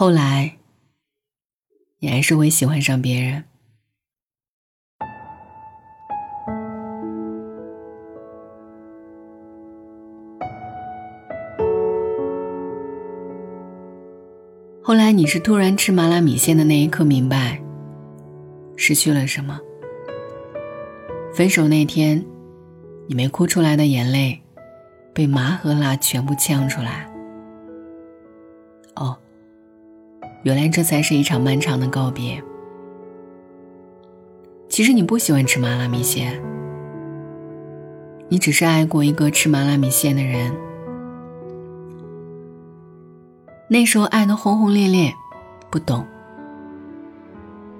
后来，你还是会喜欢上别人。后来，你是突然吃麻辣米线的那一刻明白，失去了什么。分手那天，你没哭出来的眼泪，被麻和辣全部呛出来。哦，原来这才是一场漫长的告别。其实你不喜欢吃麻辣米线，你只是爱过一个吃麻辣米线的人。那时候爱的轰轰烈烈，不懂。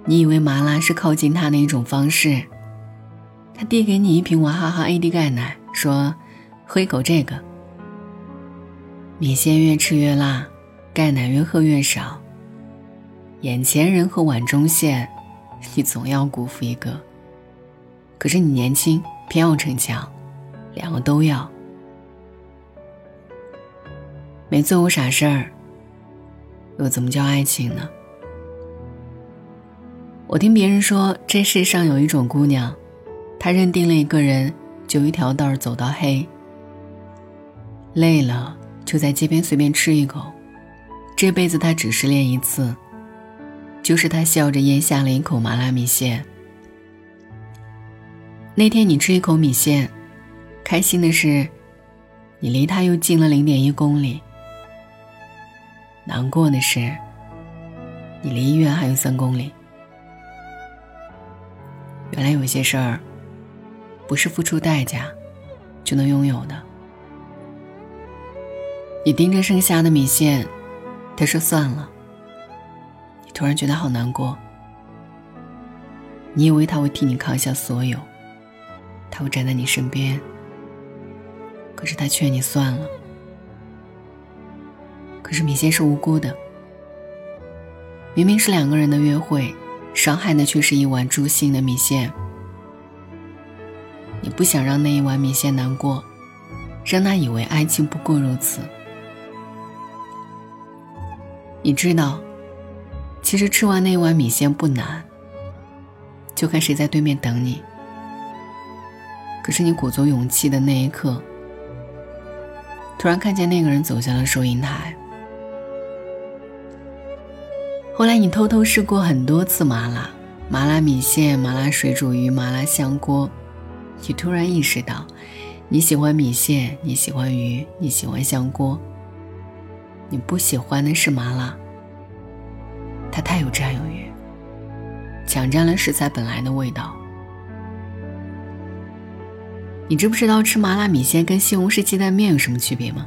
你以为麻辣是靠近他的一种方式。他递给你一瓶娃哈哈 AD 钙奶，说：“喝一口这个。”米线越吃越辣，钙奶越喝越少。眼前人和碗中馅，你总要辜负一个。可是你年轻，偏要逞强，两个都要。没做过傻事儿，又怎么叫爱情呢？我听别人说，这世上有一种姑娘。她认定了一个人，就一条道走到黑。累了就在街边随便吃一口，这辈子他只失恋一次，就是他笑着咽下了一口麻辣米线。那天你吃一口米线，开心的是，你离他又近了零点一公里；难过的是，你离医院还有三公里。原来有些事儿。不是付出代价就能拥有的。你盯着剩下的米线，他说算了。突然觉得好难过。你以为他会替你扛下所有，他会站在你身边。可是他劝你算了。可是米线是无辜的。明明是两个人的约会，伤害的却是一碗诛心的米线。你不想让那一碗米线难过，让他以为爱情不过如此。你知道，其实吃完那一碗米线不难，就看谁在对面等你。可是你鼓足勇气的那一刻，突然看见那个人走向了收银台。后来你偷偷试过很多次麻辣，麻辣米线、麻辣水煮鱼、麻辣香锅。你突然意识到，你喜欢米线，你喜欢鱼，你喜欢香锅。你不喜欢的是麻辣，它太有占有欲，抢占了食材本来的味道。你知不知道吃麻辣米线跟西红柿鸡蛋面有什么区别吗？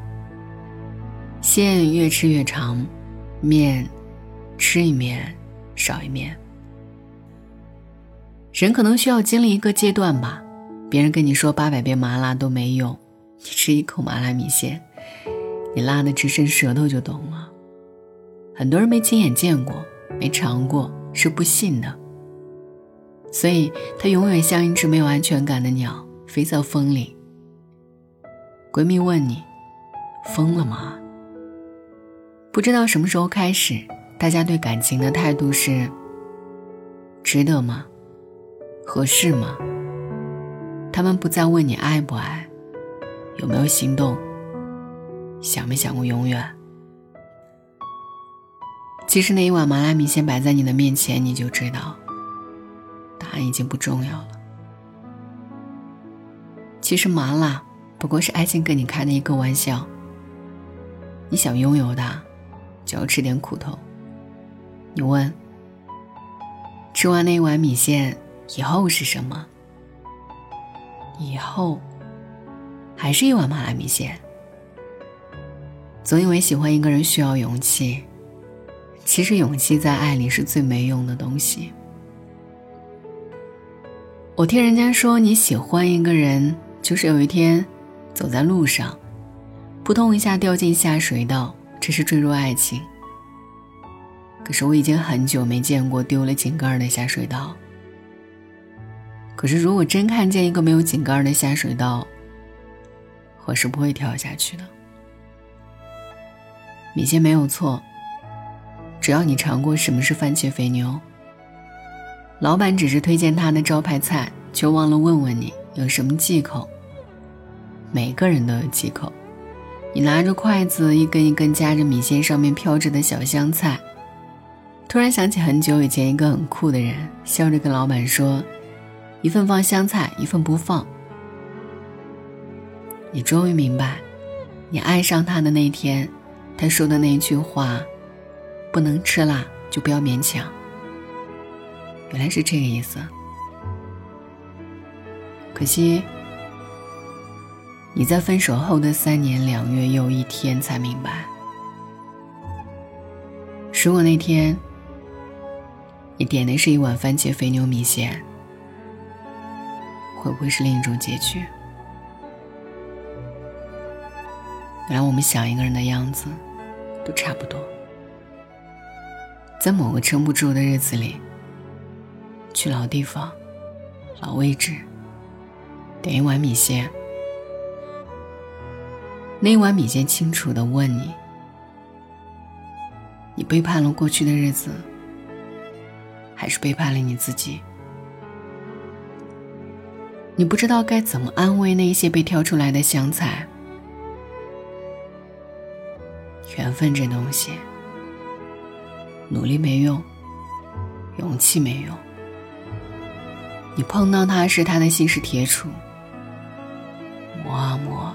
线越吃越长，面吃一面少一面。人可能需要经历一个阶段吧。别人跟你说八百遍麻辣都没用，你吃一口麻辣米线，你辣的直伸舌头就懂了。很多人没亲眼见过，没尝过，是不信的。所以他永远像一只没有安全感的鸟，飞在风里。闺蜜问你，疯了吗？不知道什么时候开始，大家对感情的态度是：值得吗？合适吗？他们不再问你爱不爱，有没有心动，想没想过永远。其实那一碗麻辣米线摆在你的面前，你就知道，答案已经不重要了。其实麻辣不过是爱情跟你开的一个玩笑。你想拥有的，就要吃点苦头。你问，吃完那一碗米线以后是什么？以后，还是一碗麻辣米线。总以为喜欢一个人需要勇气，其实勇气在爱里是最没用的东西。我听人家说，你喜欢一个人，就是有一天走在路上，扑通一下掉进下水道，这是坠入爱情。可是我已经很久没见过丢了井盖的下水道。可是，如果真看见一个没有井盖的下水道，我是不会跳下去的。米线没有错，只要你尝过什么是番茄肥牛，老板只是推荐他的招牌菜，却忘了问问你有什么忌口。每个人都有忌口。你拿着筷子，一根一根夹着米线上面飘着的小香菜，突然想起很久以前一个很酷的人，笑着跟老板说：“一份放香菜，一份不放。”你终于明白，你爱上他的那天，他说的那句话：“不能吃辣就不要勉强。”原来是这个意思。可惜。你在分手后的三年两月又一天才明白，如果那天你点的是一碗番茄肥牛米线，会不会是另一种结局？原来我们想一个人的样子都差不多，在某个撑不住的日子里，去老地方、老位置，点一碗米线。那一碗米线清楚的问你：你背叛了过去的日子，还是背叛了你自己？你不知道该怎么安慰那些被挑出来的香菜。缘分这东西，努力没用，勇气没用。你碰到他时，他的心是铁杵，磨啊磨。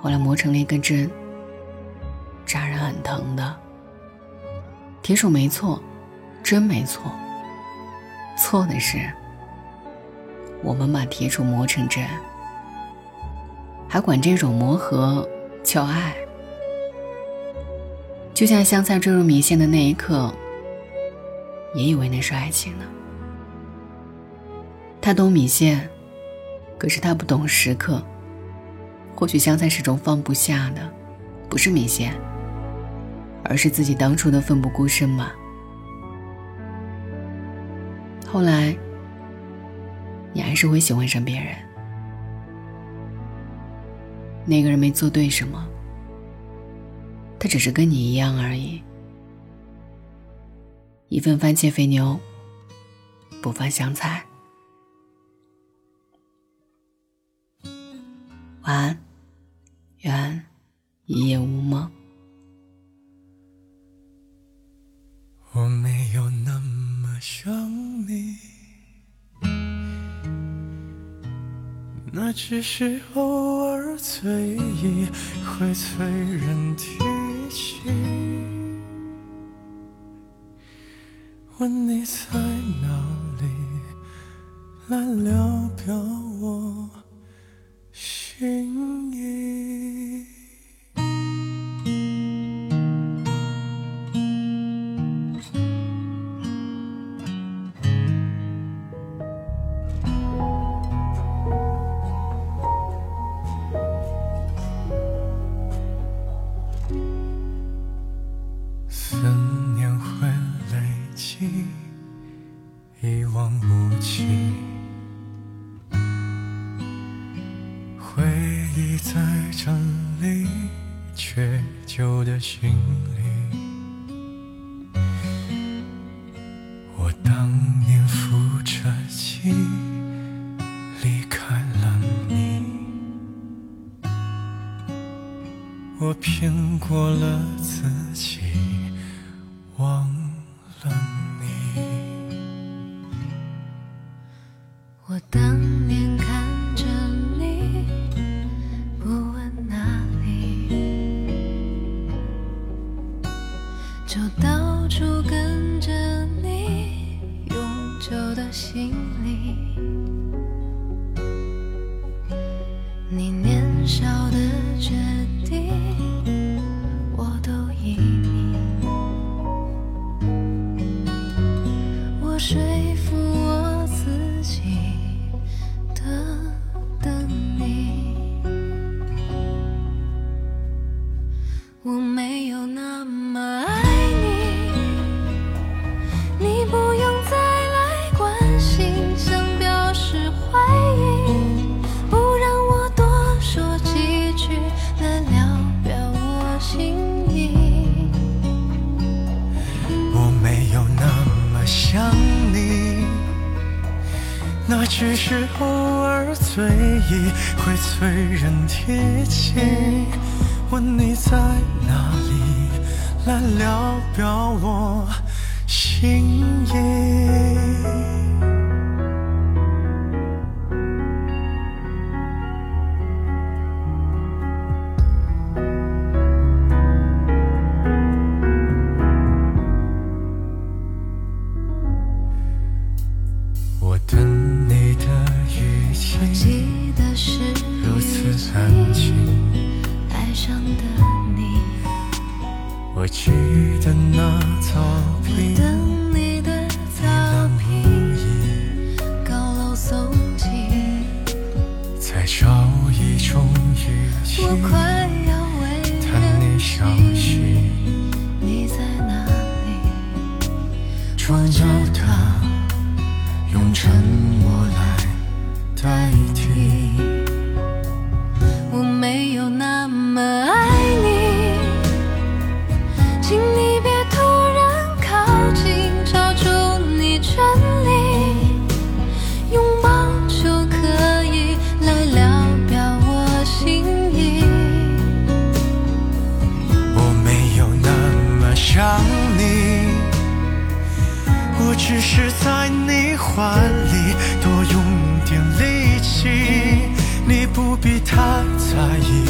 后来磨成了一根针，扎人很疼的。铁杵没错，针没错，错的是我们把铁杵磨成针，还管这种磨合叫爱。就像香菜坠入米线的那一刻，也以为那是爱情呢。他懂米线，可是他不懂时刻。或许香菜始终放不下的，不是米线，而是自己当初的奋不顾身吧。后来，你还是会喜欢上别人。那个人没做对什么，他只是跟你一样而已。一份番茄肥牛，不放香菜。晚安，愿一夜无梦。我没有那么想你，那只是偶尔醉意会催人提问你在哪里，来聊表我。心意。骗过了自己，忘了你。我当年看着你，不问哪里，就到处跟着你，永久的行李。你年少的决定。只是偶尔醉意，会催人提起，问你在哪里，来聊表我心意。只是在你怀里多用点力气，你不必太在意，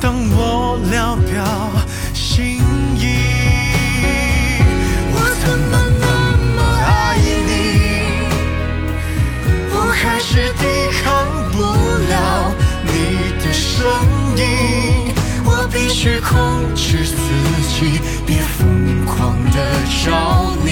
当我聊表心意。我怎么那么爱你？我还是抵抗不了你的声音，我必须控制自己，别疯狂的找你